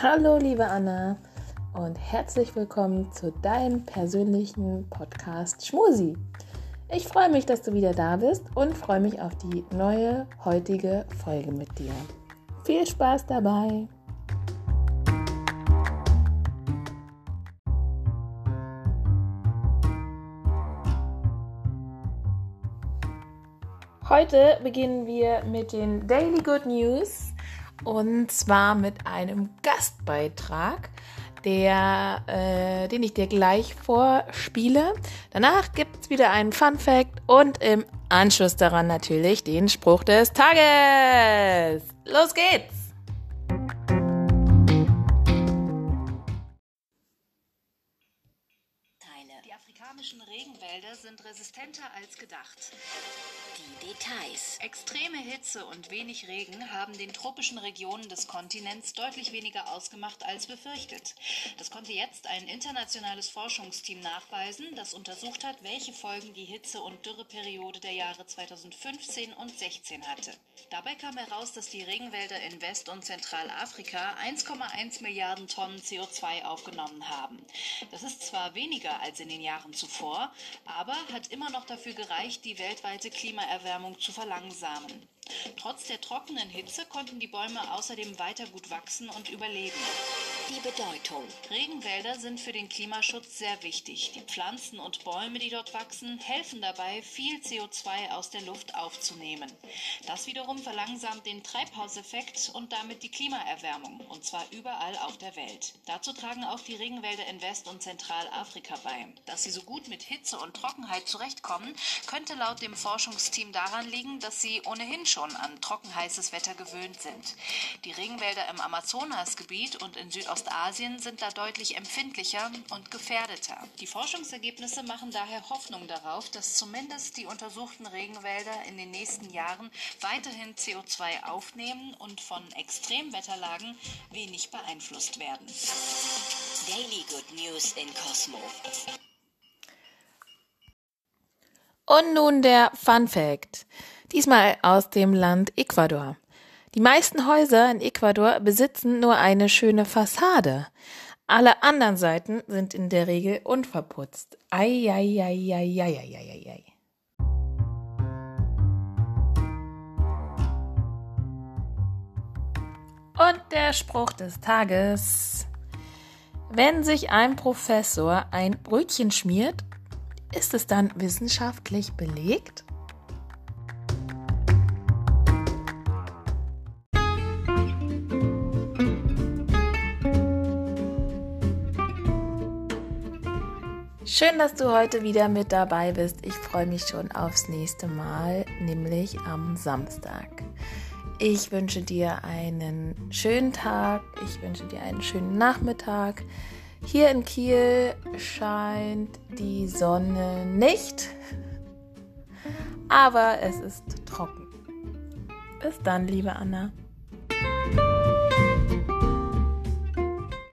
Hallo, liebe Anna und herzlich willkommen zu deinem persönlichen Podcast Schmusi. Ich freue mich, dass du wieder da bist und freue mich auf die neue heutige Folge mit dir. Viel Spaß dabei! Heute beginnen wir mit den Daily Good News und zwar mit einem Gastbeitrag, der, äh, den ich dir gleich vorspiele. Danach gibt es wieder einen Fun Fact und im Anschluss daran natürlich den Spruch des Tages. Los geht's! Die afrikanischen Regenwälder sind resistenter als gedacht. Die Details. Extreme Hitze und wenig Regen haben den tropischen Regionen des Kontinents deutlich weniger ausgemacht als befürchtet. Das konnte jetzt ein internationales Forschungsteam nachweisen, das untersucht hat, welche Folgen die Hitze- und Dürreperiode der Jahre 2015 und 16 hatte. Dabei kam heraus, dass die Regenwälder in West- und Zentralafrika 1,1 Milliarden Tonnen CO2 aufgenommen haben. Das ist zwar weniger als in den Jahren zuvor, aber hat immer noch dafür gereicht, die weltweite Klimaerwärmung zu verlangsamen. Trotz der trockenen Hitze konnten die Bäume außerdem weiter gut wachsen und überleben. Die Bedeutung. Regenwälder sind für den Klimaschutz sehr wichtig. Die Pflanzen und Bäume, die dort wachsen, helfen dabei, viel CO2 aus der Luft aufzunehmen. Das wiederum verlangsamt den Treibhauseffekt und damit die Klimaerwärmung, und zwar überall auf der Welt. Dazu tragen auch die Regenwälder in West- und Zentralafrika bei. Dass sie so gut mit Hitze und Trockenheit zurechtkommen, könnte laut dem Forschungsteam daran liegen, dass sie ohnehin schon an trockenheißes Wetter gewöhnt sind. Die Regenwälder im Amazonasgebiet und in Südostasien sind da deutlich empfindlicher und gefährdeter. Die Forschungsergebnisse machen daher Hoffnung darauf, dass zumindest die untersuchten Regenwälder in den nächsten Jahren weiterhin CO2 aufnehmen und von Extremwetterlagen wenig beeinflusst werden. Daily Good News in Cosmo. Und nun der Fun Fact. Diesmal aus dem Land Ecuador. Die meisten Häuser in Ecuador besitzen nur eine schöne Fassade. Alle anderen Seiten sind in der Regel unverputzt. Ei, ei, ei, ei, ei, ei, ei, ei. Und der Spruch des Tages. Wenn sich ein Professor ein Brötchen schmiert, ist es dann wissenschaftlich belegt? Schön, dass du heute wieder mit dabei bist. Ich freue mich schon aufs nächste Mal, nämlich am Samstag. Ich wünsche dir einen schönen Tag, ich wünsche dir einen schönen Nachmittag. Hier in Kiel scheint die Sonne nicht, aber es ist trocken. Bis dann, liebe Anna.